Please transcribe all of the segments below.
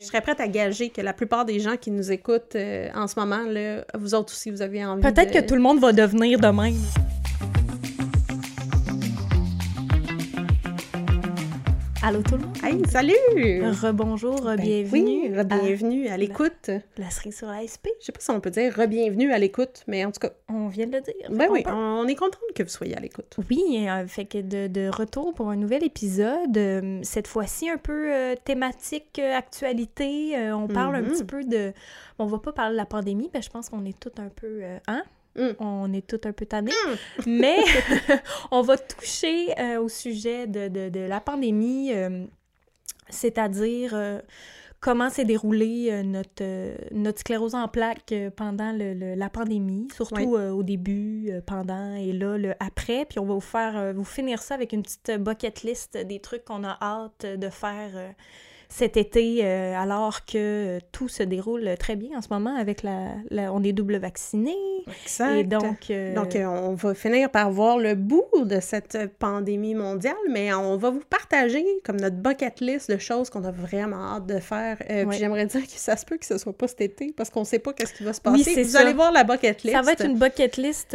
Je serais prête à gager que la plupart des gens qui nous écoutent euh, en ce moment, là, vous autres aussi, vous avez envie Peut-être de... que tout le monde va devenir de même. Allô tout le monde? Hey, salut! Rebonjour, Ben bienvenue. oui, bienvenue à l'écoute. La cerise sur la SP. Je sais pas si on peut dire re-bienvenue à l'écoute, mais en tout cas, On vient de le dire. ben Fait oui, peut- on est contente que vous soyez à l'écoute. Oui, euh, fait que de, de retour pour un nouvel épisode, euh, cette fois-ci un peu euh, thématique actualité. On parle un Mhm. petit peu de... On va pas parler de la pandémie, que je pense qu'on est tous un peu... hein? Mm. On est tous un peu tannés. Mm. Mais on va toucher euh, au sujet de, de- de la pandémie, euh, c'est-à-dire euh, comment s'est déroulée notre, notre sclérose en plaques pendant le- le- la pandémie, surtout au début, pendant et là, le après. Puis on va vous faire, vous finir ça avec une petite bucket list des trucs qu'on a hâte de faire cet été, euh, alors que euh, tout se déroule très bien en ce moment avec la... la- on est double vacciné. Exact. Et donc... euh, Donc, on va finir par voir le bout de cette pandémie mondiale, mais on va vous partager comme notre bucket list de choses qu'on a vraiment hâte de faire. Euh, Ouais. Puis j'aimerais dire que ça se peut que ce soit pas cet été, parce qu'on sait pas qu'est-ce qui va se passer. vous ça. allez voir la bucket list. Ça va être une bucket list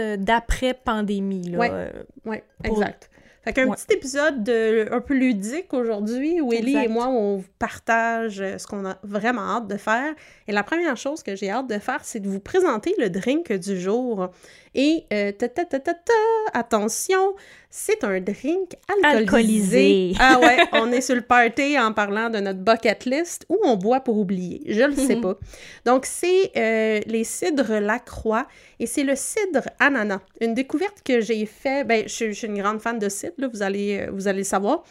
là. Ouais. Euh, Oui, exact. Fait qu'un Ouais. petit épisode de, un peu ludique aujourd'hui où Ellie Exact. et moi, on vous partage euh, ce qu'on a vraiment hâte de faire. Et la première chose que j'ai hâte de faire, c'est de vous présenter le drink du jour. Et, euh, ta, ta, ta, ta, ta, attention, c'est un drink alcoolisé. Alcoolisé. Ah ouais, on est sur le party en parlant de notre bucket list ou on boit pour oublier. Je le sais pas. Donc, c'est euh, les cidres Lacroix et c'est le cidre ananas. Une découverte que j'ai fait, ben, je, je suis une grande fan de cidre, là, vous, allez, euh, vous allez le savoir.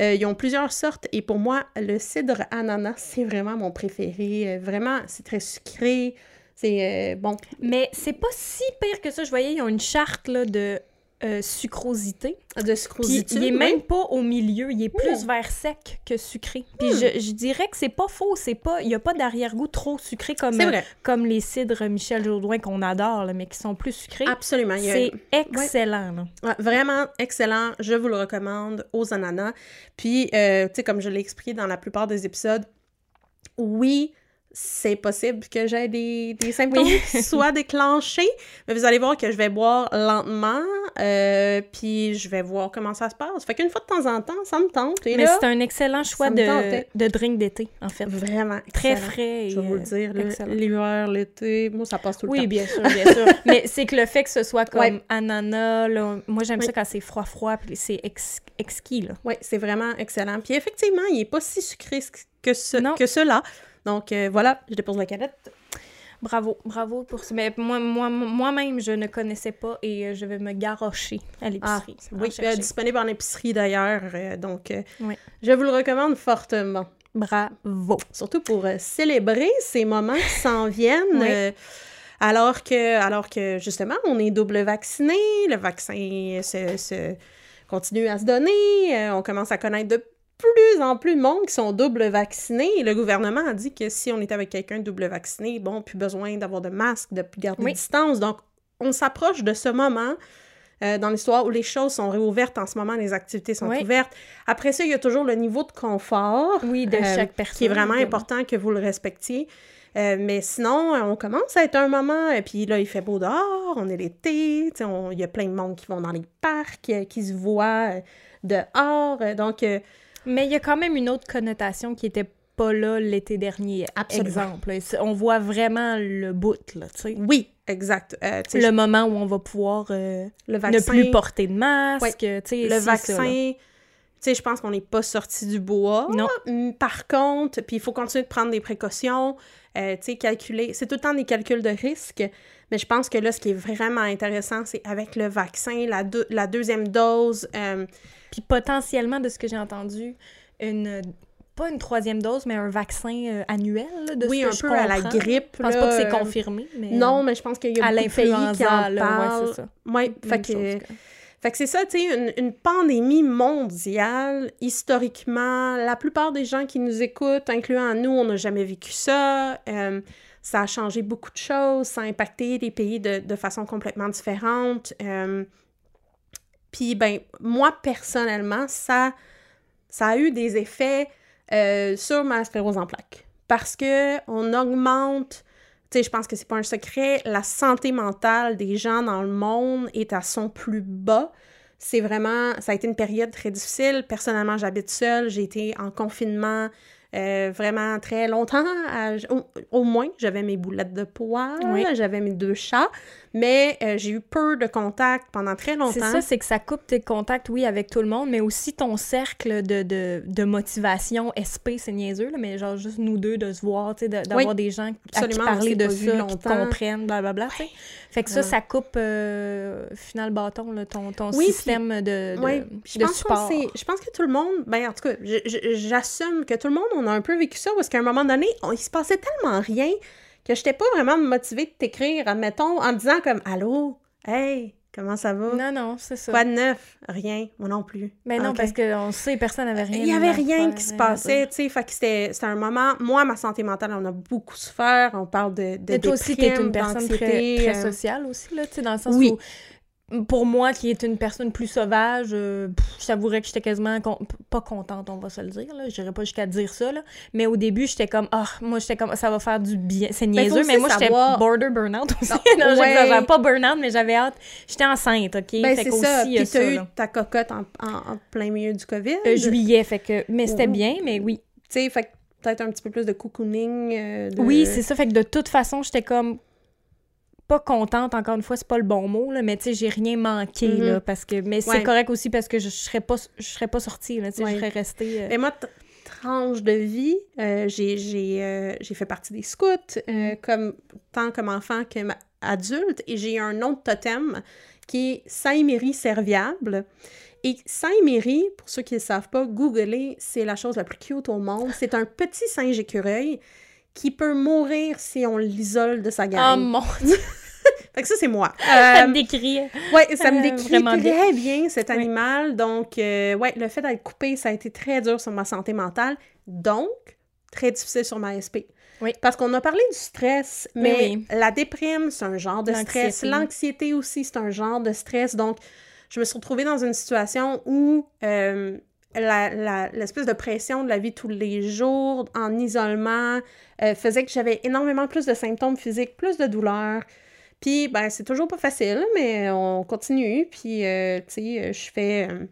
Euh, ils ont plusieurs sortes et pour moi, le cidre ananas, c'est vraiment mon préféré. Vraiment, c'est très sucré. C'est euh, bon. Mais c'est pas si pire que ça. Je voyais, ils ont une charte là, de euh, sucrosité. De sucrosité. il est oui. même pas au milieu. Il est plus vers sec que sucré. Puis je, je dirais que c'est pas faux. C'est pas... Il y a pas d'arrière-goût trop sucré comme, vrai. comme les cidres Michel Jourdouin qu'on adore, là, mais qui sont plus sucrés. Absolument. A- C'est excellent, là. Ouais, vraiment excellent. Je vous le recommande aux ananas. Puis, euh, tu sais, comme je l'ai expliqué dans la plupart des épisodes, oui, c'est possible que j'ai des, des symptômes Oui. qui soient déclenchés, mais vous allez voir que je vais boire lentement, euh, puis je vais voir comment ça se passe. Fait qu'une fois de temps en temps, ça me tente. Et Mais c'est un excellent choix de, tentait. de drink d'été, en fait. vraiment Très excellent. frais. et, Je vais vous le euh, dire, l'hiver, l'été, moi, ça passe tout le Oui, temps. bien sûr, bien sûr. Mais c'est que le fait que ce soit comme Ouais. ananas, là, moi j'aime Oui. ça quand c'est froid-froid, puis c'est ex- exquis, là. Oui, c'est vraiment excellent. Puis effectivement, il n'est pas si sucré que, ce, Non. que cela. Donc euh, voilà, je dépose la canette. Bravo, bravo pour ça. Mais moi, moi, moi-même, je ne connaissais pas et euh, je vais me garrocher à Ah, l'épicerie. oui, euh, disponible en épicerie d'ailleurs. euh, donc, Oui. je vous le recommande fortement. Bravo. Surtout pour célébrer ces moments qui s'en viennent. Oui. alors, que, alors que, justement, on est double vacciné, le vaccin se, se- continue à se donner, on commence à connaître de plus en plus de monde qui sont double vaccinés. Et le gouvernement a dit que si on est avec quelqu'un double vacciné, bon, plus besoin d'avoir de masque, de plus garder Oui. distance. Donc, on s'approche de ce moment euh, dans l'histoire où les choses sont réouvertes en ce moment, les activités sont Oui. ouvertes. Après ça, il y a toujours le niveau de confort Oui, de Euh, chaque personne. qui est vraiment important que vous le respectiez. Euh, mais sinon, on commence à être un moment, et puis là, il fait beau dehors, on est l'été, il y a plein de monde qui vont dans les parcs, qui se voient dehors, donc... Mais il y a quand même une autre connotation qui était pas là l'été dernier. Absolument. Exemple. On voit vraiment le bout, là, tu sais. oui, exact. Euh, Le moment où on va pouvoir euh, le ne vaccin, plus porter de masque, Ouais. tu sais. le si, vaccin, tu sais, je pense qu'on n'est pas sorti du bois. Non. Hum, Par contre, puis il faut continuer de prendre des précautions, euh, tu sais, calculer. C'est tout le temps des calculs de risque, mais je pense que là, ce qui est vraiment intéressant, c'est avec le vaccin, la, deux- la deuxième dose. euh, Puis potentiellement, de ce que j'ai entendu, une pas une troisième dose, mais un vaccin euh, annuel, là, de oui, ce que un je peu à la grippe. Je pense là, pas que c'est euh, confirmé, mais... Non, mais je pense qu'il y a à beaucoup de pays qui en parlent. ouais, c'est ça. Ouais, Même fait que, chose que- fait que c'est ça, tu sais, une, une pandémie mondiale, historiquement, la plupart des gens qui nous écoutent, incluant nous, on n'a jamais vécu ça. Euh, ça a changé beaucoup de choses, ça a impacté les pays de, de façon complètement différente. Euh, Puis, ben, moi, personnellement, ça, ça a eu des effets euh, sur ma sclérose en plaques. parce que on augmente tu sais, je pense que c'est pas un secret, la santé mentale des gens dans le monde est à son plus bas. C'est vraiment, ça a été une période très difficile. Personnellement, j'habite seule, j'ai été en confinement euh, vraiment très longtemps. au, moins, j'avais mes boulettes de poils, j'avais mes deux chats, mais euh, j'ai eu peu de contacts pendant très longtemps. C'est ça, c'est que ça coupe tes contacts, oui, avec tout le monde, mais aussi ton cercle de, de, de motivation, SP, c'est niaiseux, mais genre juste nous deux de se voir, tu sais, d'avoir des gens à qui parler de ça, qui comprennent, blablabla. Fait que ça, ça coupe euh, final bâton, là, ton, ton système de, de, oui. je pense support. Je pense que tout le monde, ben en tout cas, j'assume que tout le monde, on a un peu vécu ça, parce qu'à un moment donné, il se passait tellement rien que j'étais pas vraiment motivée de t'écrire, admettons, en me disant comme « Allô? Hey? » Comment ça va? Non, non, c'est ça. Quoi de neuf? Rien. Moi non plus. Mais non, parce qu'on sait, personne n'avait rien. Il y avait rien qui se passait, tu sais. Fait que c'était un moment... Moi, ma santé mentale, on a beaucoup souffert. On parle de, de Mais toi aussi, t'es une personne très, très euh, sociale aussi, là, tu sais, dans le sens oui. où pour moi, qui est une personne plus sauvage, euh, je t'avouerais que j'étais quasiment pas contente, on va se le dire. Là. J'irais pas jusqu'à dire ça. Là. Mais au début, j'étais comme, ah, moi, j'étais comme, ça va faire du bien. C'est ben, niaiseux, mais moi, j'étais border burnout aussi. Non, j'avais pas burnout, mais j'avais hâte. J'étais enceinte, OK? Ben, c'est ça. Puis t'as eu ta cocotte en, en, plein milieu du COVID. Euh, juillet, fait que. Mais c'était bien, mais oui. Tu sais, fait peut-être un petit peu plus de cocooning. Euh, oui, c'est ça. Fait que de toute façon, j'étais comme pas contente, encore une fois, c'est pas le bon mot, là, mais tu sais, j'ai rien manqué, là, mm-hmm. parce que... Mais c'est correct aussi parce que je, serais pas, je serais pas sortie, là, tu sais, je serais restée... Euh, mais moi, tranche de vie, euh, euh, j'ai fait partie des scouts, mm-hmm. comme, tant comme enfant qu'adulte, et j'ai un de totem qui est Saint-Méry serviable. Et Saint-Méry, pour ceux qui ne savent pas, googler, c'est la chose la plus cute au monde. C'est un petit singe écureuil qui peut mourir si on l'isole de sa gang. Oh mon Dieu! fait que ça, c'est moi. ça me euh, décrit. Oui, ça me euh, décrit très bien, cet animal. Donc, euh, ouais, le fait d'être coupé, ça a été très dur sur ma santé mentale. Donc, très difficile sur ma SP. Oui. Parce qu'on a parlé du stress, mais la déprime, c'est un genre de stress. L'anxiété aussi, c'est un genre de stress. Donc, je me suis retrouvée dans une situation où l'espèce de pression de la vie tous les jours, en isolement, faisait que j'avais énormément plus de symptômes physiques, plus de douleurs. Puis, ben, c'est toujours pas facile, mais on continue. Puis, euh, tu sais, je fais. Euh,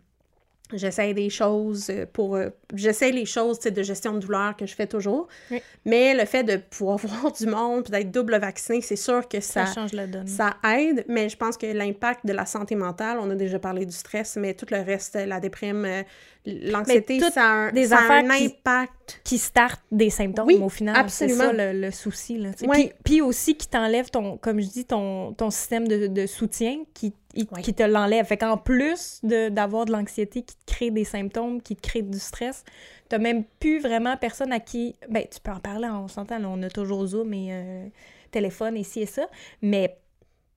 j'essaie des choses pour. Euh, j'essaie les choses de gestion de douleur que je fais toujours. Mais le fait de pouvoir voir du monde, puis d'être double vacciné, c'est sûr que ça, ça change la donne. Ça aide, mais je pense que l'impact de la santé mentale, on a déjà parlé du stress, mais tout le reste, la déprime, l'anxiété, ça a un, des un impact. Qui start des symptômes au final. C'est ça le, souci. Là, puis, aussi qui t'enlève ton, comme je dis, ton, ton système de, de soutien qui, qui te l'enlève. Fait qu'en plus d'avoir de, l'anxiété qui te crée des symptômes, qui te crée du stress, t'as même plus vraiment personne à qui. Ben, tu peux en parler, on s'entend, on a toujours Zoom et euh, téléphone ici et ça, mais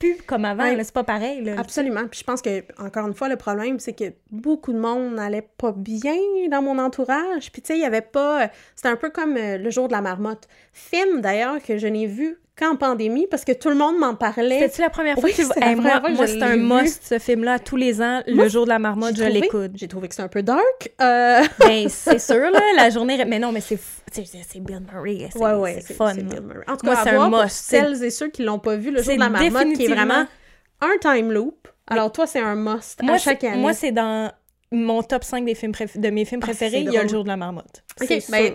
plus comme avant, c'est pas pareil. Là. Absolument. Puis je pense que, encore une fois, le problème, c'est que beaucoup de monde n'allait pas bien dans mon entourage. Puis tu sais, il y avait pas. C'était un peu comme euh, le jour de la marmotte. Film d'ailleurs que je n'ai vu qu'en pandémie parce que tout le monde m'en parlait. C'était-tu la première fois que tu hey, Moi, moi c'est un must, ce film-là. Tous les ans, le jour de la marmotte, je l'écoute. J'ai trouvé que c'est un peu dark. Euh... Ben, c'est sûr, là, la journée... Mais non, mais c'est c'est Bill Murray. C'est ouais, ouais, fun. Bill Murray. En tout cas, moi, c'est un must. celles et ceux qui l'ont pas vu, le jour de la marmotte, qui est vraiment un time loop. Alors, toi, c'est un must moi, à chaque année. Moi, c'est dans mon top 5 des films de mes films ah, préférés, il y a le jour de la marmotte. Ben,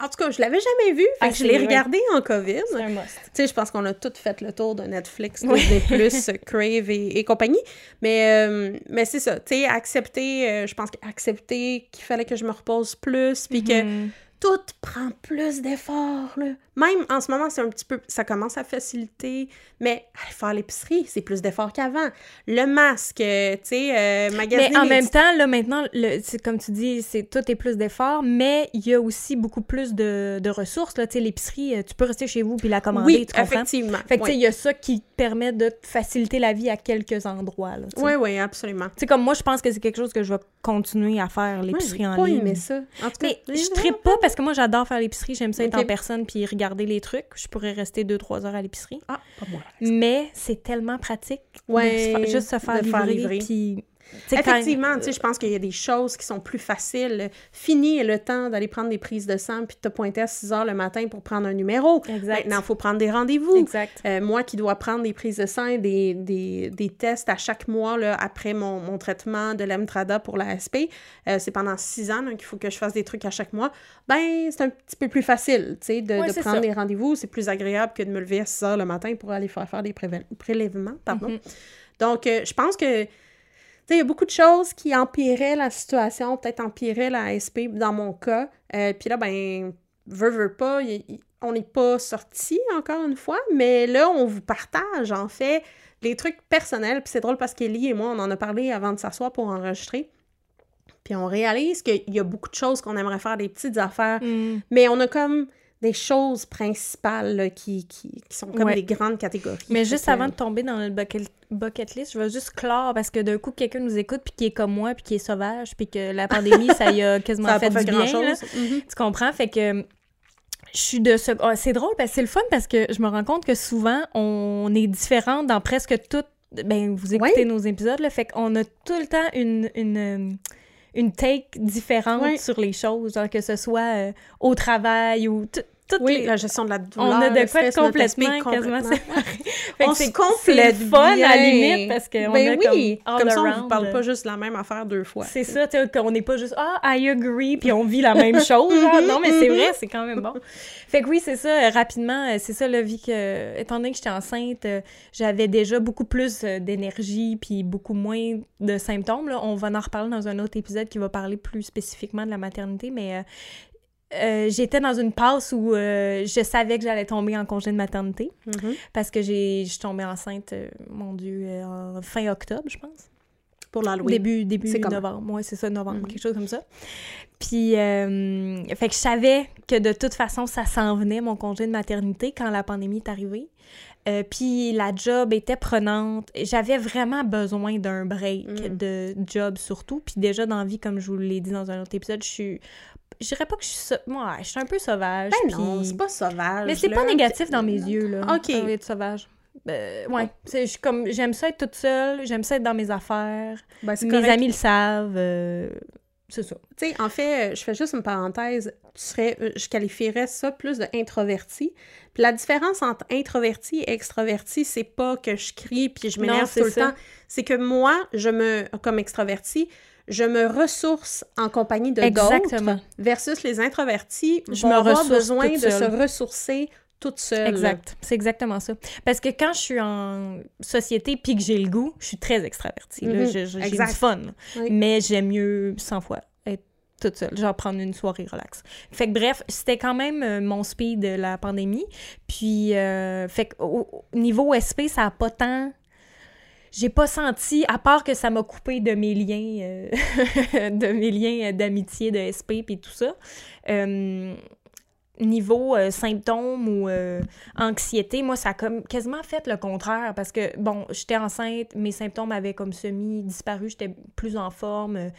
en tout cas, je l'avais jamais vu. Fait que je l'ai regardé en COVID. C'est un must. Tu sais, je pense qu'on a toutes fait le tour de Netflix, Disney+, Plus, Crave et, compagnie. Mais, euh, mais c'est ça. Tu sais, accepter, euh, je pense qu'accepter qu'il fallait que je me repose plus, puis que mm-hmm. Tout prend plus d'efforts. Même en ce moment, c'est un petit peu. Ça commence à faciliter, mais faire l'épicerie, c'est plus d'efforts qu'avant. Le masque, tu sais, euh, magasiner. Mais en même temps, là, maintenant, le, comme tu dis, c'est tout est plus d'efforts, mais il y a aussi beaucoup plus de, de ressources. Tu sais, l'épicerie, euh, tu peux rester chez vous puis la commander, oui, tu comprends? effectivement. Fait que, tu sais, il y a ça qui permet de faciliter la vie à quelques endroits. Là, oui, oui, absolument. Tu sais, comme moi, je pense que c'est quelque chose que je vais continuer à faire, l'épicerie en ligne. mais ça. En tout cas, mais je ne pas parce que moi, j'adore faire l'épicerie. J'aime ça être en personne puis regarder les trucs. Je pourrais rester deux, trois heures à l'épicerie. Ah, pas moi. Mais c'est tellement pratique. Ouais, de juste se faire livrer. Puis Effectivement, tu sais, je pense qu'il y a des choses qui sont plus faciles. Fini le temps d'aller prendre des prises de sang puis de te pointer à 6 heures le matin pour prendre un numéro. Exact. Maintenant, il faut prendre des rendez-vous. Exact. Euh, moi qui dois prendre des prises de sang et des, des, des tests à chaque mois là, après mon, mon traitement de l'Emtrada pour la SP, euh, c'est pendant six ans là, qu'il faut que je fasse des trucs à chaque mois, ben c'est un petit peu plus facile tu sais, de, Ouais, de c'est prendre ça. des rendez-vous. C'est plus agréable que de me lever à 6 heures le matin pour aller faire, faire des prélèvements. Pardon. Mhm. Donc, euh, je pense que il y a beaucoup de choses qui empiraient la situation, peut-être empiraient la SP dans mon cas. Euh, Puis là, ben, veut, veut pas, y- y- on n'est pas sorti encore une fois, mais là, on vous partage, en fait, les trucs personnels. Puis c'est drôle parce qu'Ellie et moi, on en a parlé avant de s'asseoir pour enregistrer. Puis on réalise qu'il y a beaucoup de choses qu'on aimerait faire, des petites affaires, Mm. mais on a comme des choses principales là, qui, qui, qui sont comme Ouais. des grandes catégories. Mais juste que- avant de tomber dans le bucket, bucket list, je vais juste clore parce que d'un coup, quelqu'un nous écoute puis qui est comme moi puis qui est sauvage puis que la pandémie, ça y a quasiment a fait, du bien. là. grand-chose. Mhm. Tu comprends? Fait que je suis de ce... ah, c'est drôle parce que c'est le fun parce que je me rends compte que souvent, on est différents dans presque tout... Ben, vous écoutez nos épisodes, là, fait qu'on a tout le temps une... une euh, une take différente Ouais. sur les choses, genre que ce soit euh, au travail ou toutes Oui, les... la gestion de la douleur. On a de le quoi complètement, quasiment complètement. séparés. On c'est- se complète le fun à la limite parce qu'on ben a oui, comme all comme ça, on vous parle pas juste de la même affaire deux fois. C'est ça, tu sais, qu'on n'est pas juste Ah, I agree, puis on vit la même chose. genre. non, mais c'est vrai, c'est quand même bon. Fait que oui, c'est ça, euh, rapidement, euh, c'est ça, la vie que, euh, étant donné que j'étais enceinte, j'avais déjà beaucoup plus d'énergie, puis beaucoup moins de symptômes. Là. On va en reparler dans un autre épisode qui va parler plus spécifiquement de la maternité, mais euh, euh, j'étais dans une passe où euh, je savais que j'allais tomber en congé de maternité Mhm. parce que j'ai je suis tombée enceinte, euh, mon Dieu, en fin octobre, je pense. Pour l'Halloween. Début, début novembre. Ouais, c'est ça, novembre, Mhm. quelque chose comme ça. Puis, fait que je savais que de toute façon, ça s'en venait, mon congé de maternité, quand la pandémie est arrivée. Euh, puis la job était prenante. J'avais vraiment besoin d'un break Mm. de job surtout. Puis déjà dans la vie, comme je vous l'ai dit dans un autre épisode, je suis... Je dirais pas que je suis... Moi, je suis un peu sauvage. Ben non, puis- c'est pas sauvage. mais c'est pas négatif dans mes yeux, là. Ok. d'être sauvage. Ben, ouais. C'est- comme, j'aime ça être toute seule, j'aime ça être dans mes affaires. Ben, c'est Mes correct. amis le savent. euh, c'est ça. Tu sais, en fait, euh, je fais juste une parenthèse. Tu serais, euh, je qualifierais ça plus de introverti. Puis la différence entre introverti et extraverti, c'est pas que je crie puis je Non, m'énerve tout le ça. temps. C'est que moi, je me, comme extraverti, je me ressource en compagnie de Exactement. d'autres. Versus les introvertis, Je vont me avoir ressource besoin de seule. se ressourcer toute seule. Exact. C'est exactement ça. Parce que quand je suis en société puis que j'ai le goût, je suis très extravertie. Je- je- J'ai du fun. Oui. Mais j'aime mieux 100 fois être toute seule. Genre prendre une soirée relax. Fait que bref, c'était quand même euh, mon speed de la pandémie. Puis, euh, fait que au, au niveau SP, ça a pas tant... J'ai pas senti, à part que ça m'a coupé de mes liens, euh, de mes liens d'amitié, de SP, puis tout ça. Euh, niveau euh, symptômes ou euh, anxiété, moi, ça a comme quasiment fait le contraire parce que, bon, j'étais enceinte, mes symptômes avaient comme semi-disparu, j'étais plus en forme,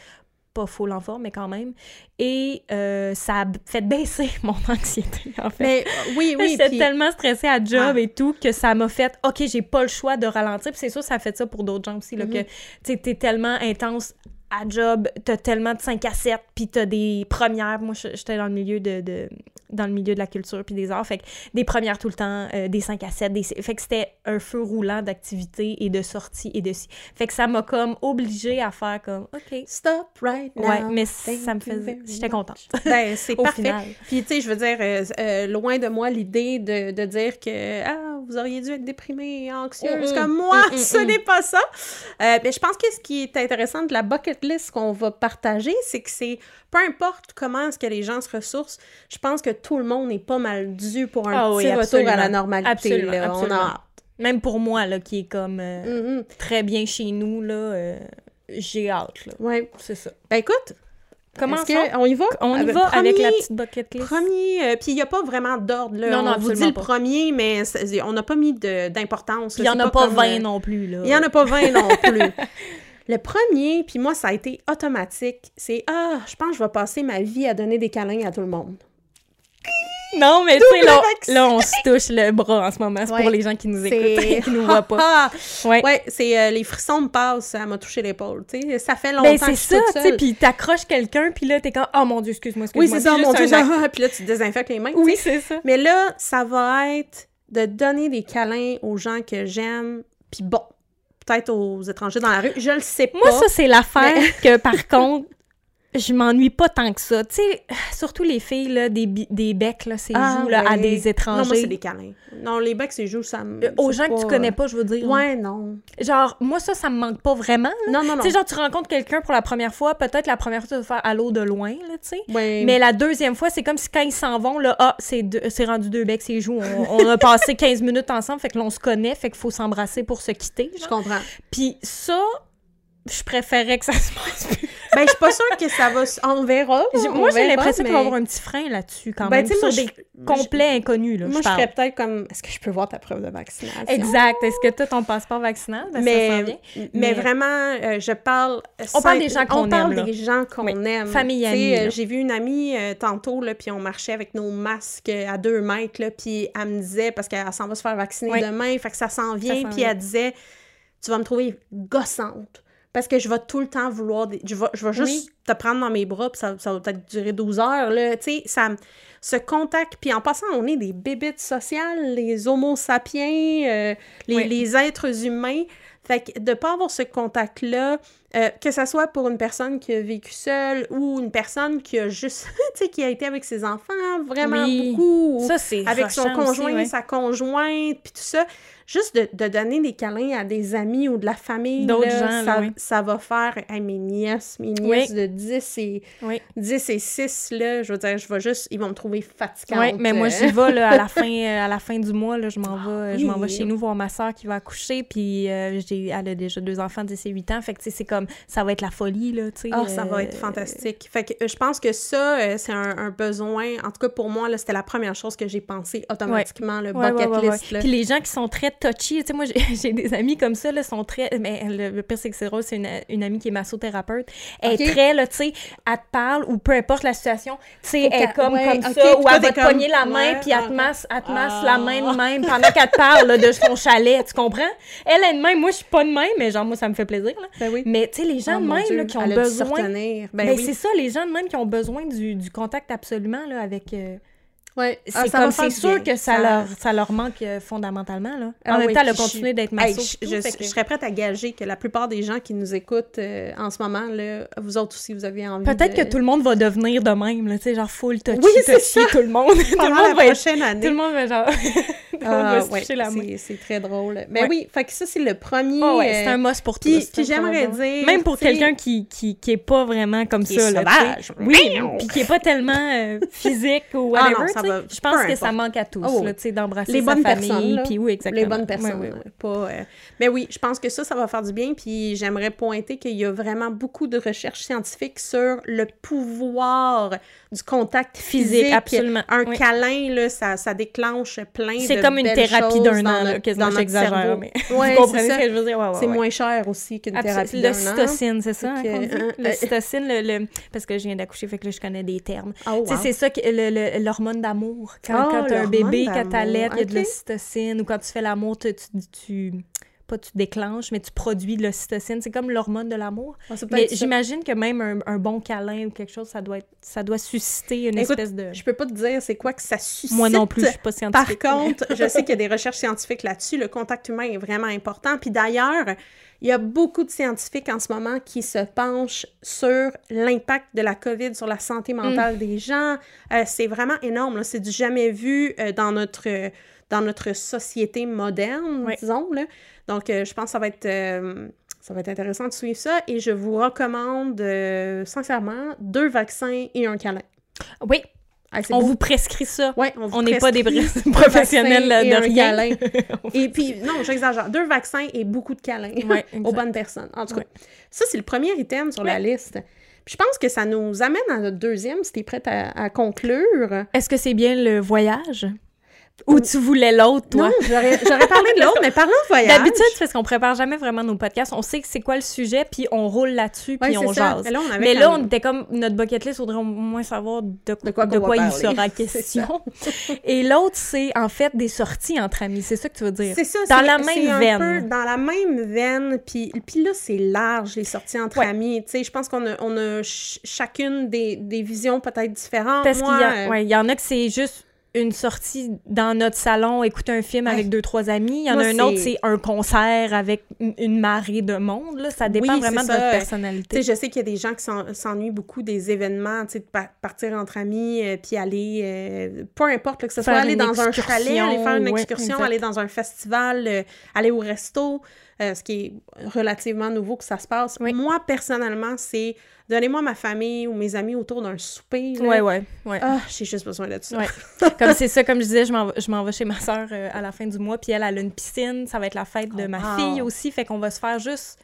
pas full en forme, mais quand même. Et euh, ça a fait baisser mon anxiété, en fait. Mais euh, oui, oui. J'étais puis- tellement stressée à job Ah. et tout que ça m'a fait OK, j'ai pas le choix de ralentir. Puis c'est sûr, ça a fait ça pour d'autres gens aussi. Là, Mhm. que tu t'es tellement intense à job, t'as tellement de 5 à 7, puis t'as des premières. Moi, j'étais dans le milieu de, de- dans le milieu de la culture puis des arts. Fait que des premières tout le temps, euh, des 5 à 7. Des... Fait que c'était un feu roulant d'activités et de sorties et de... Fait que ça m'a comme obligée à faire comme OK. Stop right now. Ouais, mais Thank ça me faisait... J'étais contente. Ben, c'est parfait. final. Puis, tu sais, je veux dire, euh, euh, loin de moi l'idée de, de dire que ah, vous auriez dû être déprimé et anxieuse Mm-mm. comme moi. Ce n'est pas ça. Mais je pense que ce qui est intéressant de la bucket list qu'on va partager, c'est que c'est peu importe comment est-ce que les gens se ressourcent, je pense que tout le monde est pas mal dû pour un Ah petit oui, retour à la normalité. Absolument, là. On a. Même pour moi, là, qui est comme euh, Mhm. très bien chez nous, là, euh, j'ai hâte, là. Ouais. C'est ça. Ben écoute, que on y va? On y Avec- la petite bucket list? Premier, euh, puis il n'y a pas vraiment d'ordre. là. Non, non, on vous dit le pas. premier, mais on n'a pas mis d'importance. Il là. y en a pas comme, 20 euh, non plus, là. Il n'y en a pas 20 non plus. Le premier, puis moi, ça a été automatique, c'est « Ah, je pense que je vais passer ma vie à donner des câlins à tout le monde. » Non, mais tu sais, là, là, on se touche le bras en ce moment. C'est Ouais. pour les gens qui nous écoutent et qui nous voient pas. Ah, Ouais. ouais, c'est euh, les frissons me passent, ça m'a touché l'épaule, tu sais. Ça fait longtemps Ben, que c'est je suis ça, toute tu sais, seule. puis t'accroches quelqu'un, puis là, t'es comme, oh mon Dieu, excuse-moi, Oui, excuse-moi. c'est ça, mon Dieu, ah, puis là, tu te désinfectes les mains, Oui, c'est ça. Mais là, ça va être de donner des câlins aux gens que j'aime, puis bon, peut-être aux étrangers dans la rue, je le sais pas. Moi, ça, c'est l'affaire que, par contre, je m'ennuie pas tant que ça. Tu sais, surtout les filles, là, des, des becs, là, ces Ah, joues, là, à ouais. des Non, moi, étrangers. c'est des câlins. Non, les becs, c'est juste ça me... Euh, aux c'est gens que tu connais pas, je veux dire. Ouais, non. Genre, moi, ça, ça me manque pas vraiment. là. Non, non, non. Tu sais, genre, tu rencontres quelqu'un pour la première fois, peut-être la première fois, tu vas faire allô de loin, là, tu sais. Ouais. Mais la deuxième fois, c'est comme si quand ils s'en vont, là, ah, c'est deux- c'est rendu deux becs, c'est joues. On, on a passé 15 minutes ensemble, fait que l'on se connaît, fait qu'il faut s'embrasser pour se quitter. Je comprends. Puis ça, je préférais que ça se passe plus. Ben, je suis pas sûre que ça va... On verra. On Moi, j'ai l'impression qu'il va y mais- avoir un petit frein là-dessus, quand Ben, même, sur moi, des je- complets inconnus, là, Moi, je ferais peut-être comme... Est-ce que je peux voir ta preuve de vaccination? Exact. Est-ce que tu as ton passeport vaccinal? Ben, ça mais, vient? mais, Mais- vraiment, euh, je parle. On parle des gens qu'on On parle aime, des gens qu'on Oui. aime. Famille, euh. J'ai vu une amie euh, tantôt, là, puis on marchait avec nos masques à deux mètres, là, puis elle me disait, parce qu'elle s'en va se faire vacciner Oui. demain, fait que ça s'en vient, puis elle disait, tu vas me trouver gossante. Parce que je vais tout le temps vouloir. des- Je, vais, je vais juste te prendre dans mes bras, puis ça, ça va peut-être durer 12 heures. Là. Tu sais, ça, ce contact. Puis en passant, on est des bébites sociales, les homo sapiens, euh, les, Oui. les êtres humains. Fait que de pas avoir ce contact-là, euh, que ça soit pour une personne qui a vécu seule ou une personne qui a juste, tu sais, qui a été avec ses enfants vraiment Oui. beaucoup. ou Ça, c'est avec son aussi, conjoint, ouais. sa conjointe, puis tout ça. Juste de, de donner des câlins à des amis ou de la famille, D'autres là, gens, ça, oui. ça va faire... Hey, mes nièces, mes nièces Oui. de 10 et, Oui. 10 et 6, là, je veux dire, je vais juste... Ils vont me trouver fatigante. Oui, mais moi, j'y vais là, à, la fin, euh, à la fin du mois. Là, je m'en vais, je m'en vais chez nous voir ma soeur qui va accoucher. Puis euh, j'ai, elle a déjà deux enfants de 10 et 8 ans. Fait que tu sais, c'est comme, ça va être la folie. Là, tu sais, Ah, ça va euh, être fantastique. Fait que je pense que ça, c'est un, un besoin. En tout cas, pour moi, là, c'était la première chose que j'ai pensé automatiquement, le bucket list. là. Puis les gens qui sont très touchy, tu sais, moi, j'ai, des amis comme ça, là, sont très... Mais le, le pire, c'est que c'est drôle, c'est une, une amie qui est massothérapeute. Elle est très, là, tu sais, elle te parle, ou peu importe la situation, tu sais, elle est comme, ouais, comme ça, ou elle va te comme- pogner la main, puis elle ah. te masse, elle te masse Ah. la main de même pendant qu'elle te parle, là, de son chalet, tu comprends? Elle est de même, moi, je suis pas de même, mais genre, moi, ça me fait plaisir, là. Ben oui. Mais, tu sais, les gens Oh, de même, là, qui ont elle besoin... Ben Ben, oui. c'est ça, les gens de même qui ont besoin du, du contact absolument, là, avec... euh, Ouais. c'est Ah, comme, c'est sûr bien. que ça, leur, ça leur manque euh, fondamentalement, là. Ah en même oui, temps, elle a puis continué je- d'être Hey, masso. je, puis tout, je- fait que- je serais prête à gager que la plupart des gens qui nous écoutent euh, en ce moment, là, vous autres aussi, vous avez envie Peut-être de... que tout le monde va devenir de même, là, tu sais, genre full touchy, Oui, c'est touchy, ça. tout le monde. tout le monde la va être... prochaine année. Tout le monde va genre... tout Ah, va se ouais, la main. c'est- très drôle. Mais Ouais. oui, fait que ça, c'est le premier... Ouais, c'est euh, un must pour puis- tous. puis j'aimerais dire, Même pour quelqu'un qui, qui, qui est pas vraiment comme Qui est ça, sauvage. Oui, puis qui est pas tellement euh, physique ou whatever, va- Je pense que ça manque à tous, Oh, là, tu sais, d'embrasser les sa bonnes famille, personnes, là. puis oui, exactement. Les bonnes personnes. Là, Pas, euh, Mais oui, je pense que ça, ça va faire du bien. Puis j'aimerais pointer qu'il y a vraiment beaucoup de recherches scientifiques sur le pouvoir du contact physique. Physique, absolument. Un Oui. câlin, là, ça, ça déclenche plein de C'est comme une thérapie d'un an, là, quasiment, j'exagère, cerveau. mais Ouais, vous comprenez c'est ce ça. que je veux dire? Ouais, ouais, C'est ouais. moins cher aussi qu'une thérapie d'un an. L'ocytocine, c'est ça, hein, euh, L'ocytocine, le, le- parce que je viens d'accoucher, fait que là, je connais des termes. Oh, c'est ça, que le- le- l'hormone d'amour. Quand, Ah, quand t'as un l'hormone bébé, quand t'allaites, il y a de l'ocytocine. Ou quand tu fais l'amour, tu, tu, tu- Pas tu déclenches, mais tu produis de l'ocytocine. C'est comme l'hormone de l'amour. Ah, Mais j'imagine que même un, un bon câlin ou quelque chose, ça doit, être, ça doit susciter une Écoute, espèce de... Je peux pas te dire c'est quoi que ça suscite. Moi non plus, je suis pas Par scientifique. contre, je sais qu'il y a des recherches scientifiques là-dessus. Le contact humain est vraiment important. Puis d'ailleurs, il y a beaucoup de scientifiques en ce moment qui se penchent sur l'impact de la COVID sur la santé mentale Mm. des gens. Euh, c'est vraiment énorme. C'est du jamais vu euh, dans notre euh, dans notre société moderne, Oui. disons. Là. Donc, euh, je pense que ça va être euh, ça va être intéressant de suivre ça. Et je vous recommande euh, sincèrement deux vaccins et un câlin. Oui, Ah, on beau. vous prescrit ça. Ouais, on vous On n'est pas des professionnels de un rien. câlin. Et puis, non, j'exagère. Deux vaccins et beaucoup de câlins Ouais, aux bonnes personnes. En tout cas, Ouais. ça, c'est le premier item sur la liste. Puis je pense que ça nous amène à notre deuxième, si t'es prête à, à conclure. Est-ce que c'est bien le voyage? Ou tu voulais l'autre, toi? Non, j'aurais parlé de l'autre, mais parlons de voyage. D'habitude, parce qu'on prépare jamais vraiment nos podcasts. On sait que c'est quoi le sujet, puis on roule là-dessus, puis Ouais, on ça. jase. Mais là, on Mais là, était comme notre bucket list, faudrait au moins savoir de, De quoi de quoi il parler. sera question. Et l'autre, c'est en fait des sorties entre amis. C'est ça que tu veux dire? C'est ça, Dans la même un veine. peu dans la même veine, puis, puis là, c'est large, les sorties entre Ouais. amis. Tu sais, je pense qu'on a, on a ch- chacune des, des visions peut-être différentes. Parce qu'il y, a- euh, ouais, y en a que c'est juste une sortie dans notre salon, écouter un film Ouais. avec deux, trois amis. Il y en Moi, a un autre, c'est- un concert avec une, marée de monde. Là. Ça dépend Oui, vraiment de notre ça. personnalité. Tu sais, je sais qu'il y a des gens qui s'en- s'ennuient beaucoup des événements, de pa- partir entre amis, euh, puis aller, euh, peu importe, là, que ce soit aller dans un chalet, aller faire une excursion, ouais, aller dans un festival, euh, aller au resto, euh, ce qui est relativement nouveau que ça se passe. Oui. Moi, personnellement, c'est donnez-moi ma famille ou mes amis autour d'un souper. là. Ouais, ouais, ouais. Ah, j'ai juste besoin de ça. Ouais. comme c'est ça, comme je disais, je m'en vais- chez ma soeur à la fin du mois, puis elle, elle a une piscine, ça va être la fête de Oh, ma wow. fille aussi, fait qu'on va se faire juste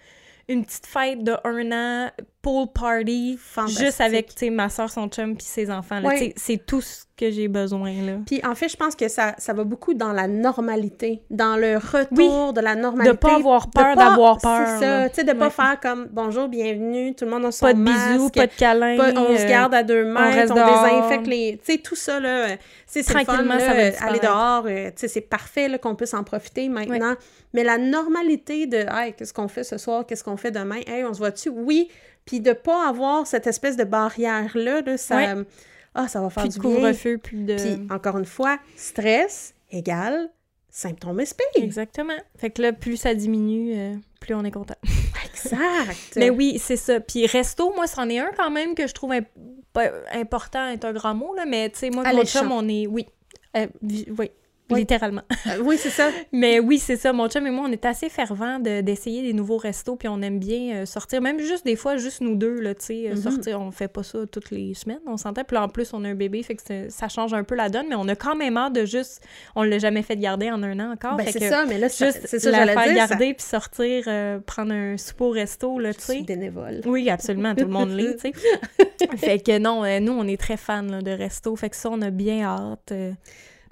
une petite fête de un an, pool party, juste avec, ma soeur, son chum, puis ses enfants. Ouais. C'est tout ce que j'ai besoin, là. Puis en fait, je pense que ça, ça va beaucoup dans la normalité, dans le retour de la normalité. De pas avoir peur pas- d'avoir peur. C'est ça, là. tu sais, de pas Ouais. faire comme bonjour, bienvenue, tout le monde a son Pas de masque. bisous, pas de câlins. pas- on se euh, garde à deux mètres, reste on, dehors. désinfecte les... Tu sais, tout ça, là, euh, c'est fun, Tranquillement, là, ça va disparaître. aller dehors, euh, tu sais, c'est parfait, qu'on puisse en profiter maintenant. Mais la normalité de, hey, qu'est-ce qu'on fait ce soir, qu'est-ce qu'on fait demain, hey, on se voit-tu? Oui, puis de pas avoir cette espèce de barrière-là, là, ça... Ouais. Ah, ça va faire Plus de du bien. couvre-feu, plus de... Puis, encore une fois, stress égale symptômes SP. Exactement. Fait que là, plus ça diminue, euh, plus on est content. Exact. Mais oui, c'est ça. Puis resto, moi, c'en est un quand même que je trouve imp- important est un grand mot, là, mais tu sais, moi, mon chum, on est... Oui. Euh, oui. Oui. Littéralement. Euh, oui, c'est ça. Mais oui, c'est ça. Mon chum et moi, on est assez fervents de- d'essayer des nouveaux restos, puis on aime bien euh, sortir. Même juste des fois, juste nous deux, là, tu sais, euh, Mhm. sortir. On fait pas ça toutes les semaines, on s'entend. Puis là, en plus, on a un bébé, fait que ça change un peu la donne, mais on a quand même hâte de juste... On l'a jamais fait garder en un an encore. Ben, c'est ça, mais là, Juste ça, la faire dire. garder, puis sortir, euh, prendre un souper au resto, là, tu sais. bénévole. Oui, absolument, tout le monde l'est, tu sais. fait que non, nous, on est très fans là, de resto, fait que ça, on a bien hâte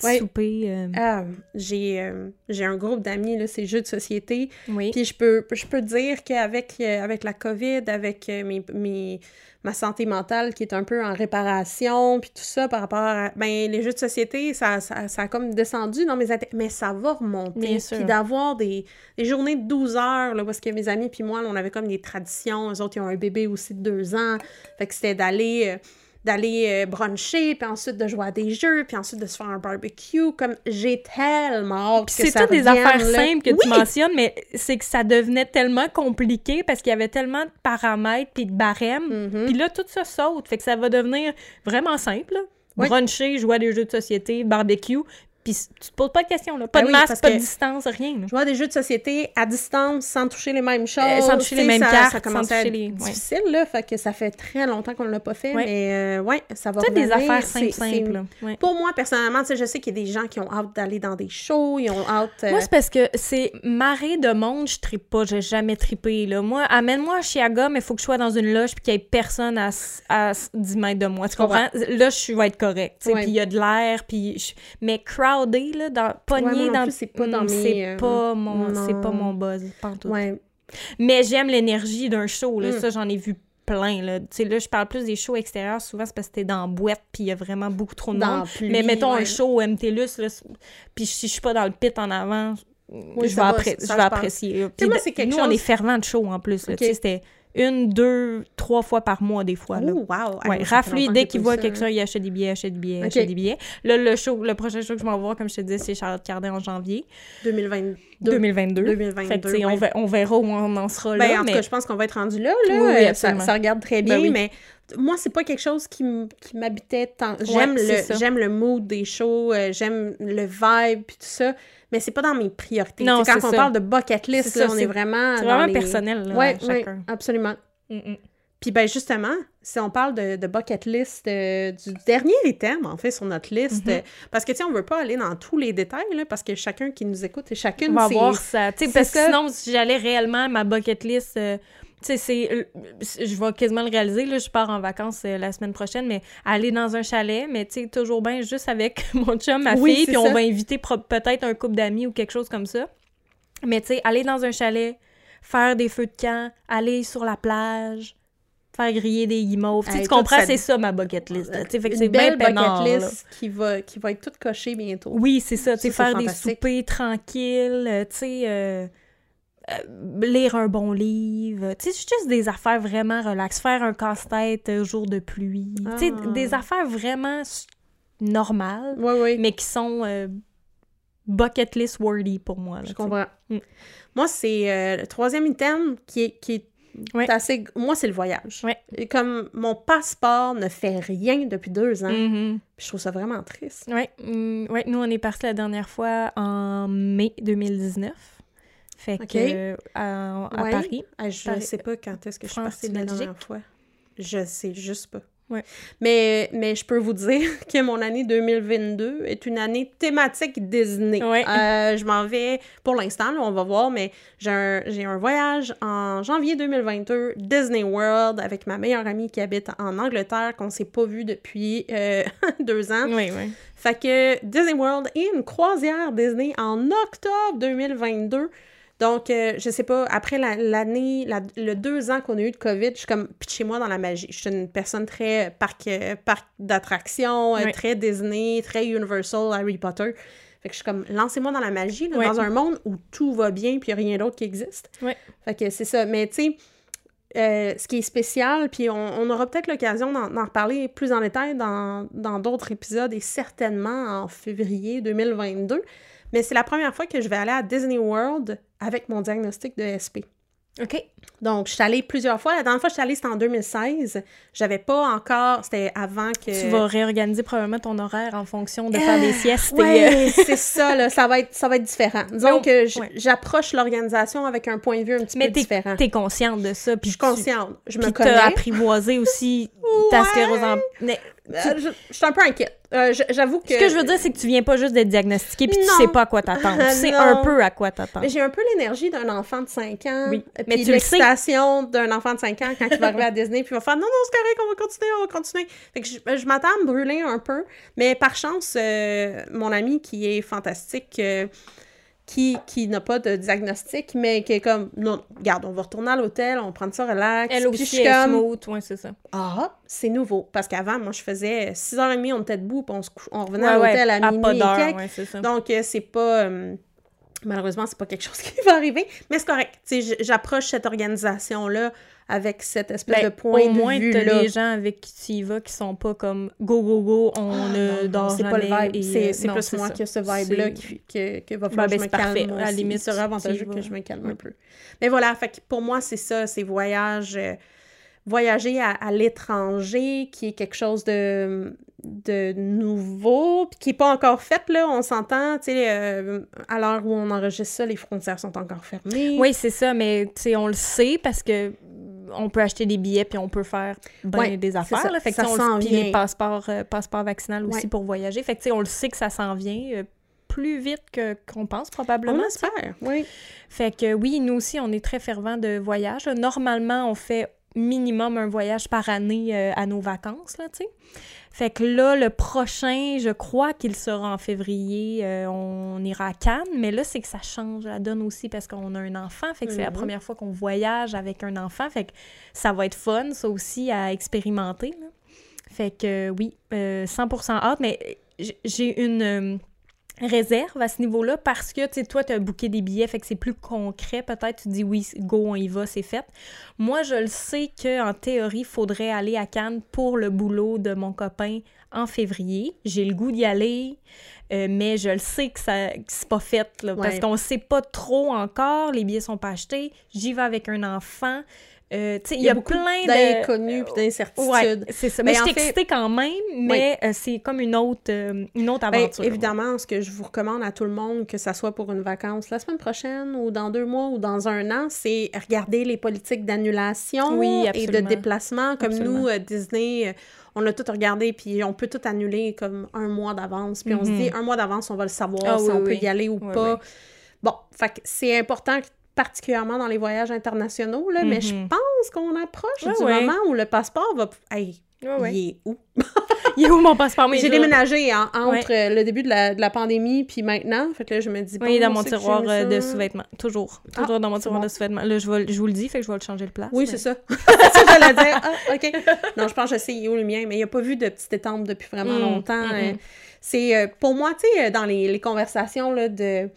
Ouais. souper. euh, Ah, j'ai euh, j'ai un groupe d'amis, là, c'est jeux de société. oui. Puis je peux, je peux dire qu'avec avec la COVID, avec mes, mes- ma santé mentale qui est un peu en réparation, puis tout ça par rapport à... Ben, les jeux de société, ça, ça, ça a comme descendu dans mes... Mais ça va remonter. Bien sûr. Puis d'avoir des, des journées de 12 heures, là, parce que mes amis puis moi, là, on avait comme des traditions. Eux autres, ils ont un bébé aussi de deux ans. Fait que c'était d'aller... euh, d'aller euh, bruncher, puis ensuite de jouer à des jeux, puis ensuite de se faire un barbecue. Comme, j'ai tellement hâte que c'est toutes des affaires là. simples que Oui! tu mentionnes, mais c'est que ça devenait tellement compliqué parce qu'il y avait tellement de paramètres puis de barèmes. Mhm. Puis là, tout ça saute. Fait que ça va devenir vraiment simple. Bruncher, jouer à des jeux de société, barbecue. Puis tu te poses pas de questions, là. Pas Ben de oui, masque, pas de distance, rien. là. jouer à des jeux de société à distance, sans toucher les mêmes choses. Euh, sans toucher les mêmes ça, cartes, Ça commence à toucher être les- ouais. difficile, là. Fait que ça fait très longtemps qu'on ne l'a pas fait, Ouais. mais euh, ouais, ça va sais, des revenir. affaires simples, simples. Ouais. Pour moi, personnellement, tu sais, je sais qu'il y a des gens qui ont hâte d'aller dans des shows, ils ont hâte... euh, Moi, c'est parce que c'est marée de monde, je trippe pas, j'ai jamais trippé, là. Moi, amène-moi à Chiaga, mais il faut que je sois dans une loge puis qu'il y ait personne à, à s- 10 mètres de moi, tu comprends? Là, je vais être correct, tu sais, Ouais. puis il y a de l'air, puis... je- Mais crowdé, là, dans, pogné dans... c'est pas dans Mm, mes, C'est euh, pas mon... C'est pas mon buzz, pantoute. ouais. Mais j'aime l'énergie d'un show, là. Mm. Ça, j'en ai vu plein, là. Tu sais, là, je parle plus des shows extérieurs, souvent, c'est parce que t'es dans la boîte puis il y a vraiment beaucoup trop de Dans monde. pluie, Mais mettons un show au MTLUS, là, puis si je suis pas dans le pit en avant, je, vais, va, appré- ça, je vais je pense. apprécier. là. sais, Puis moi, de- c'est quelque nous, on est fervent de show en plus. c'était une, deux, trois fois par mois, des fois. Là. Oh, wow! Ah, Ouais, dès qu'il voit quelque chose, il achète des billets, achète des billets, achète des billets. Là, le, show, le prochain show que je vais voir, comme je te disais, c'est Charlotte Cardin en janvier 2022. 2022. 2022, Fait que, tu sais, on, on verra où on en sera Ben, là. en mais... tout cas, je pense qu'on va être rendu là, là. Oui, oui, ça, regarde très bien, Ben oui. mais moi, c'est pas quelque chose qui, m'habitait tant. J'aime le, j'aime le mood des shows, euh, j'aime le vibe puis tout ça, mais c'est pas dans mes priorités. Non, quand on ça. parle de bucket list, là, ça, on est vraiment c'est vraiment les- personnel, là, Ouais, chacun. absolument. Mm, mm. Puis ben justement, si on parle de, de bucket list, euh, du dernier item, en fait, sur notre liste, Mhm. euh, parce que, tu sais, on veut pas aller dans tous les détails, là, parce que chacun qui nous écoute et chacune, On va voir ça. Tu sais, parce que sinon, si j'allais réellement à ma bucket list, Tu sais, c'est. euh, Je vais quasiment le réaliser, là. Je pars en vacances euh, la semaine prochaine, mais aller dans un chalet, mais tu sais, toujours bien juste avec mon chum, ma Oui, fille, c'est puis on va inviter peut-être un couple d'amis ou quelque chose comme ça. Mais tu sais, aller dans un chalet, faire des feux de camp, aller sur la plage, faire griller des guimauves. Tu Hey, comprends, c'est ça ma bucket list. là. Tu sais, fait que Une c'est bien belle peinard, bucket là. list qui va, qui va être toute cochée bientôt. Oui, c'est ça, tu sais, Ça, c'est faire des soupers tranquilles, euh, tu sais, euh, euh, lire un bon livre, tu sais, juste des affaires vraiment relax, faire un casse-tête euh, jour de pluie, tu sais, Ah. des affaires vraiment normales, Oui, oui. mais qui sont euh, bucket list worthy pour moi. là, Je comprends. Mm. Moi, c'est euh, le troisième item qui est, qui est assez... Moi, c'est le voyage. Et comme mon passeport ne fait rien depuis deux ans, Mhm. puis je trouve ça vraiment triste. Ouais, mm, ouais, nous on est partis la dernière fois en mai 2019. Fait que à, à Ouais. Paris. Ah, je Paris- sais pas quand est-ce que je suis partie la dernière fois. Je sais juste pas. Ouais. Mais, mais je peux vous dire que mon année 2022 est une année thématique Disney. Ouais. Euh, je m'en vais, pour l'instant, on va voir, mais j'ai un, voyage en janvier 2022, Disney World, avec ma meilleure amie qui habite en Angleterre, qu'on s'est pas vu depuis euh, deux ans. Oui, oui. Fait que Disney World et une croisière Disney en octobre 2022. Donc, euh, je sais pas, après la- l'année, la- le deux ans qu'on a eu de COVID, je suis comme chez moi dans la magie. Je suis une personne très parc, euh, parc d'attractions, euh, très Disney, très Universal, Harry Potter. Fait que je suis comme, lancez-moi dans la magie, là, dans un monde où tout va bien puis il n'y a rien d'autre qui existe. Ouais. Fait que c'est ça. Mais tu sais, euh, ce qui est spécial, puis on, on aura peut-être l'occasion d'en reparler plus en détail dans dans d'autres épisodes et certainement en février 2022. Mais c'est la première fois que je vais aller à Disney World avec mon diagnostic de SP. OK. Donc, je suis allée plusieurs fois. La dernière fois que je suis allée, c'était en 2016. J'avais pas encore... C'était avant que... Tu vas réorganiser probablement ton horaire en fonction de faire des siestes. et, euh, Oui, c'est ça, là. Ça va être, ça va être différent. Disons que ouais. j'approche l'organisation avec un point de vue un petit Mais peu différent. t'es consciente de ça. Je suis consciente. Je me connais. apprivoisé aussi ta sclérose en... Mais je, je suis un peu inquiète. Euh, J'avoue que... Ce que je veux dire, c'est que tu viens pas juste d'être diagnostiqué puis tu sais pas à quoi t'attendre. Tu sais un peu à quoi t'attendre. J'ai un peu l'énergie d'un enfant de 5 ans. Oui, euh, mais tu le sais. l'excitation d'un enfant de 5 ans quand il va arriver à Disney, puis il va faire non, non, c'est correct, on va continuer, on va continuer. Fait que je, je m'attends à me brûler un peu. Mais par chance, euh, mon ami qui est fantastique, euh, qui, qui n'a pas de diagnostic, mais qui est comme non, regarde, on va retourner à l'hôtel, on prend ça relax. Elle Puis je suis est comme, smooth, ouais, c'est ça. ah, c'est nouveau. Parce qu'avant, moi, je faisais 6h30, on était debout, puis on, se cou- on revenait Ouais, à ouais, l'hôtel à pas minuit ouais, c'est ça. Donc, euh, c'est pas. euh, malheureusement, c'est pas quelque chose qui va arriver, mais c'est correct. J'approche cette organisation-là avec cette espèce Ben, de point au moins, de t'as vue-là. des gens avec qui tu y vas qui sont pas comme go, go, go, on Ah, ne non, non, dort c'est pas le vibe. C'est euh, c'est plus c'est moi a ce vibe-là C'est- qui, que, que va falloir Ben, que je ben, me c'est calme. parfait. À la limite, tu avantageux que je me calme un peu. Mais voilà, fait que pour moi, c'est ça, c'est voyage... euh, voyager à, à l'étranger, qui est quelque chose de, de nouveau, puis qui n'est pas encore fait, là, on s'entend, tu sais, euh, à l'heure où on enregistre ça, les frontières sont encore fermées. Oui, c'est ça, mais tu sais, on le sait parce que on peut acheter des billets puis on peut faire ben Ouais, des affaires. ça. Là, fait que, Ça on puis les passeports, euh, passeports vaccinaux aussi Ouais. pour voyager. Fait que tu sais, on le sait que ça s'en vient euh, plus vite que qu'on pense On probablement. sais. espère, oui. Fait que oui, nous aussi, on est très fervents de voyage. Normalement, on fait minimum un voyage par année euh, à nos vacances, là, tu sais. Fait que là, le prochain, je crois qu'il sera en février, euh, on ira à Cannes, mais là, c'est que ça change la donne aussi parce qu'on a un enfant, fait que c'est la Mhm. première fois qu'on voyage avec un enfant, fait que ça va être fun, ça aussi, à expérimenter, là. Fait que oui, euh, 100% hâte, mais j'ai une... réserve à ce niveau-là parce que, tu sais, toi, tu as booké des billets, fait que c'est plus concret. Peut-être tu dis oui, go, on y va, c'est fait. Moi, je le sais qu'en théorie, il faudrait aller à Cannes pour le boulot de mon copain en février. J'ai le goût d'y aller, euh, mais je le sais que, ça, que c'est pas fait, là, parce qu'on sait pas trop encore. Les billets sont pas achetés. J'y vais avec un enfant. Euh, il y, a plein d'inconnus puis d'incertitudes. Ouais, c'est ça. Mais Ben, je suis fait- excitée quand même, mais euh, c'est comme une autre, euh, une autre Ben, aventure. évidemment, ce que je vous recommande à tout le monde, que ça soit pour une vacance la semaine prochaine ou dans deux mois ou dans un an, c'est regarder les politiques d'annulation Oui, et de déplacement. Comme Absolument. nous, euh, Disney, on a tout regardé, puis on peut tout annuler comme un mois d'avance. Puis on se Mhm. dit, un mois d'avance, on va le savoir Ah si oui, on peut y aller ou pas. Bon, fait que c'est important particulièrement dans les voyages internationaux, là, mais je Mhm. pense qu'on approche Ouais, du ouais. moment où le passeport va... Hey, Ouais, il est où? Il est où mon passeport? J'ai déménagé en- entre euh, le début de la, de la pandémie puis maintenant. Fait que là, je me dis... Oui, bon, dans mon tiroir euh, de sous-vêtements. Toujours. Ah, Toujours dans mon tiroir bon. de sous-vêtements. Là, je, vais- je vous le dis, fait que je vais le changer de place. Oui, mais- c'est ça. c'est ça que j'allais dire. Ah, OK. Non, je pense que je sais où le mien, mais il n'y a pas vu de petite étampe depuis vraiment Mm, longtemps. mm, Euh, mm. C'est, euh, pour moi, tu sais, dans les, les conversations là, de...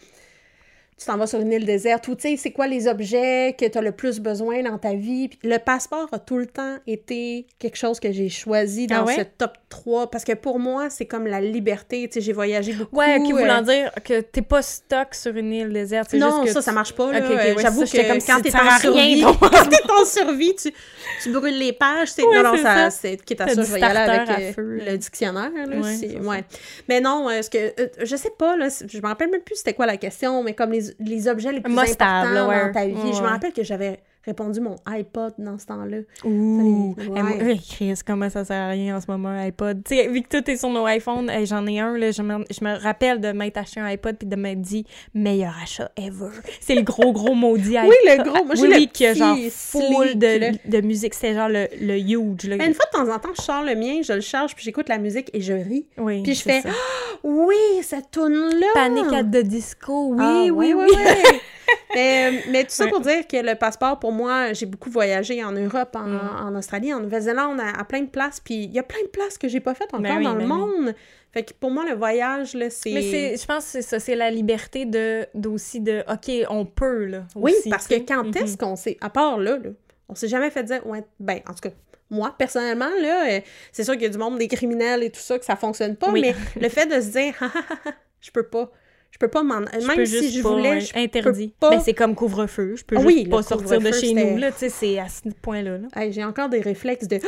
Tu t'en vas sur une île déserte ou, tu sais, c'est quoi les objets que tu as le plus besoin dans ta vie? Puis le passeport a tout le temps été quelque chose que j'ai choisi dans Ah ouais? ce top 3 parce que pour moi, c'est comme la liberté. Tu sais, j'ai voyagé beaucoup. Ouais, qui euh, voulant dire que t'es pas stock sur une île déserte. non, juste que ça, tu- ça marche pas. Là. Euh, ouais, J'avoue que j'étais comme, quand ça t'es en survie, quand t'es en survie, tu, tu brûles les pages. c'est- Ouais, non, non, ça, c'est quitte à ça, je vais y aller avec euh, le dictionnaire. Là, Ouais. Mais non, euh, ce que, euh, je sais pas, là, je me rappelle même plus c'était quoi la question, mais comme les, les objets les plus Must-have, importants ouais. dans ta vie. Je me rappelle que j'avais répondu mon iPod dans ce temps-là. Ouh! Ouais. Hey, moi, hey, Chris, comment ça sert à rien en ce moment, un iPod? Tu sais, vu que tout est sur nos iPhones, hey, j'en ai un, là, je me, je me rappelle de m'être acheté un iPod puis de m'être dit « meilleur achat ever ». C'est le gros, gros maudit iPod. Oui, le gros. Moi, j'ai oui, le oui, qui a genre petit full de, là. de musique. C'était genre le, le huge, là. Mais une fois de temps en temps, je sors le mien, je le charge, puis j'écoute la musique et je ris. Oui, Puis je fais ça. Oui, cette tune-là! Panic at the Disco, oui, Ah, oui, ouais, oui. ouais, ouais. mais, mais tout ça Ouais. pour dire que le passeport, pour moi, j'ai beaucoup voyagé en Europe, en, Mm. en Australie, en Nouvelle-Zélande, à, à plein de places. Puis il y a plein de places que j'ai pas faites encore Ben oui, dans le ben oui. monde. Fait que pour moi, le voyage, là, c'est... Mais je pense que c'est ça, c'est la liberté de, d'aussi de, OK, on peut, là, Oui, aussi, parce que quand est-ce Mhm. qu'on s'est... À part là, là on s'est jamais fait dire... Ouais, ben, en tout cas... Moi, personnellement, là, euh, c'est sûr qu'il y a du monde, des criminels et tout ça, que ça fonctionne pas, Oui. mais le fait de se dire, je peux pas, je peux pas m'en... Même peux si je pas, voulais, ouais, je interdit. peux pas. Mais c'est comme couvre-feu, je peux Ah juste pas sortir de couvre-feu, chez nous, là, tu sais, c'est à ce point-là, là. Hey, j'ai encore des réflexes de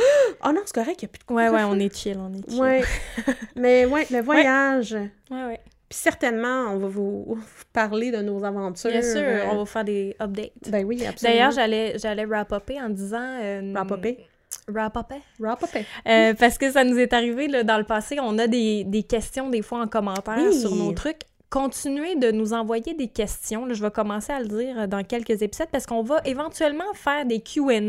Oh non, c'est correct, il n'y a plus de Ouais, ouais, couvre-feu. on est chill, on est chill. Ouais. Mais ouais, le voyage. ouais, ouais. Puis certainement, on va vous, vous parler de nos aventures. Bien sûr, euh, on va faire des updates. Ben oui, absolument. D'ailleurs, j'allais, j'allais wrap-upper en disant... Euh, Wrap-upper? Wrap-upper? Wrap-upper. Euh, parce que ça nous est arrivé là, dans le passé, on a des, des questions des fois en commentaire Oui. sur nos trucs. Continuez de nous envoyer des questions. Là, je vais commencer à le dire euh, dans quelques épisodes parce qu'on va éventuellement faire des Q&A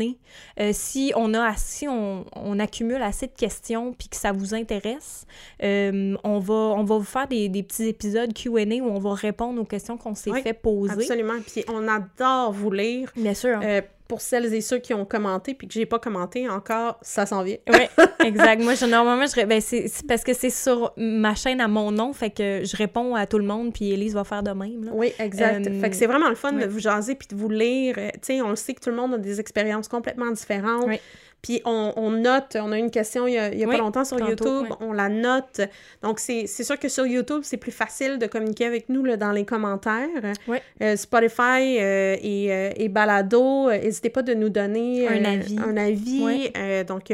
euh, si on a assez, on, on accumule assez de questions puis que ça vous intéresse. Euh, on va on va vous faire des, des petits épisodes Q&A où on va répondre aux questions qu'on s'est Oui, fait poser. Absolument. Puis on adore vous lire. Bien sûr. Euh, pour celles et ceux qui ont commenté puis que j'ai pas commenté encore, ça s'en vient. Oui, exact. Moi, je, normalement, je, ben, c'est parce que c'est sur ma chaîne à mon nom, fait que je réponds à tout le monde, puis Elise va faire de même. Là. Oui, exact. Euh, fait que c'est vraiment le fun ouais. de vous jaser puis de vous lire. Euh, Tu sais, on le sait que tout le monde a des expériences complètement différentes. Oui. Puis on, on note, on a une question il y a, il y a Oui, pas longtemps sur tantôt, YouTube, on la note. Donc c'est sûr que sur YouTube, c'est plus facile de communiquer avec nous là, dans les commentaires. Oui. Euh, Spotify euh, et, euh, et Balado, n'hésitez pas de nous donner Un avis. Un avis. Donc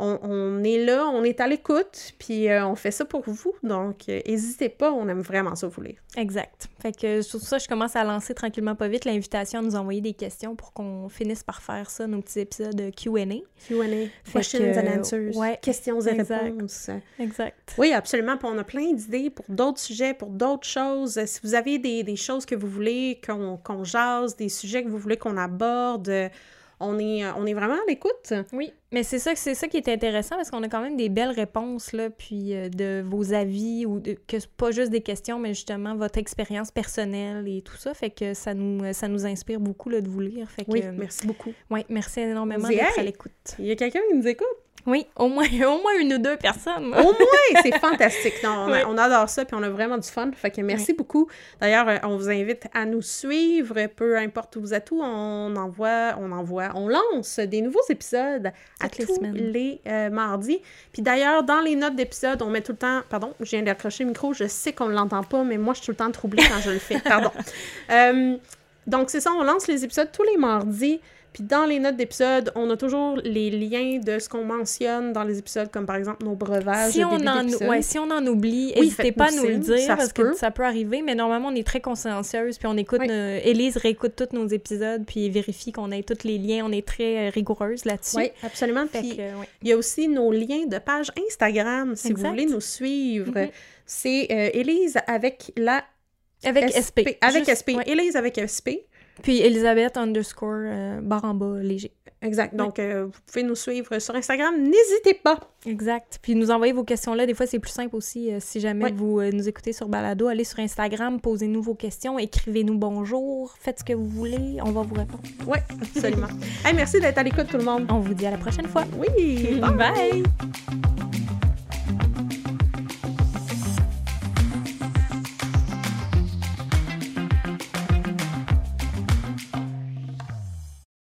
on, on est là, on est à l'écoute, puis euh, on fait ça pour vous. Donc euh, n'hésitez pas, on aime vraiment ça vous lire. Exact. Fait que sur ça, je commence à lancer tranquillement pas vite l'invitation à nous envoyer des questions pour qu'on finisse par faire ça, nos petits épisodes de Q&A. Q&A, questions que, and answers, ouais, questions et exact. réponses. Exact. Oui, absolument. Puis on a plein d'idées pour d'autres sujets, pour d'autres choses. Euh, Si vous avez des, des choses que vous voulez qu'on jase, des sujets que vous voulez qu'on aborde, euh, on est, euh, on est vraiment à l'écoute. Oui, mais c'est ça, c'est ça qui est intéressant parce qu'on a quand même des belles réponses là, puis euh, de vos avis ou de, que c'est pas juste des questions, mais justement votre expérience personnelle et tout ça, fait que ça nous ça nous inspire beaucoup là, de vous lire. Fait que, Oui, euh, merci beaucoup. ouais, merci énormément d'être à l'écoute. Il y a quelqu'un qui nous écoute? Oui, au moins au moins une ou deux personnes. Au moins, c'est fantastique. Non, on, a- Oui. on adore ça, puis on a vraiment du fun. Fait que merci beaucoup. D'ailleurs, euh, on vous invite à nous suivre, peu importe où vous êtes où. On envoie, on envoie, on lance des nouveaux épisodes à les tous semaines. les euh, mardis. Puis d'ailleurs, dans les notes d'épisode, on met tout le temps... Pardon, je viens d'accrocher le micro. Je sais qu'on ne l'entend pas, mais moi, je suis tout le temps troublée quand je le fais. Pardon. Euh, donc, c'est ça, on lance les épisodes tous les mardis. Puis dans les notes d'épisode, on a toujours les liens de ce qu'on mentionne dans les épisodes, comme par exemple nos breuvages. Si on, en, d'épisode. ouais, si on en oublie, Oui, n'hésitez pas à nous le dire ça parce que peut. ça peut arriver, mais normalement on est très consciencieuse, puis on écoute, Oui. nos- Élise réécoute tous nos épisodes, puis vérifie qu'on ait tous les liens, on est très euh, rigoureuse là-dessus. Oui, absolument. Puis que, ouais. il y a aussi nos liens de page Instagram, si Exact. vous voulez nous suivre. Mhm. C'est euh, Élise avec la Avec SP. Avec Juste- SP. ouais. Élise avec SP. Puis Elisabeth underscore euh, barre en bas léger. Exact. Donc, euh, vous pouvez nous suivre sur Instagram. N'hésitez pas. Exact. Puis nous envoyer vos questions là. Des fois, c'est plus simple aussi. euh, si jamais Ouais. vous euh, nous écoutez sur Balado, allez sur Instagram, posez-nous vos questions, écrivez-nous bonjour, faites ce que vous voulez, on va vous répondre. Oui, absolument. Hey, merci d'être à l'écoute, tout le monde. On vous dit à la prochaine fois. Oui, bye. Bye.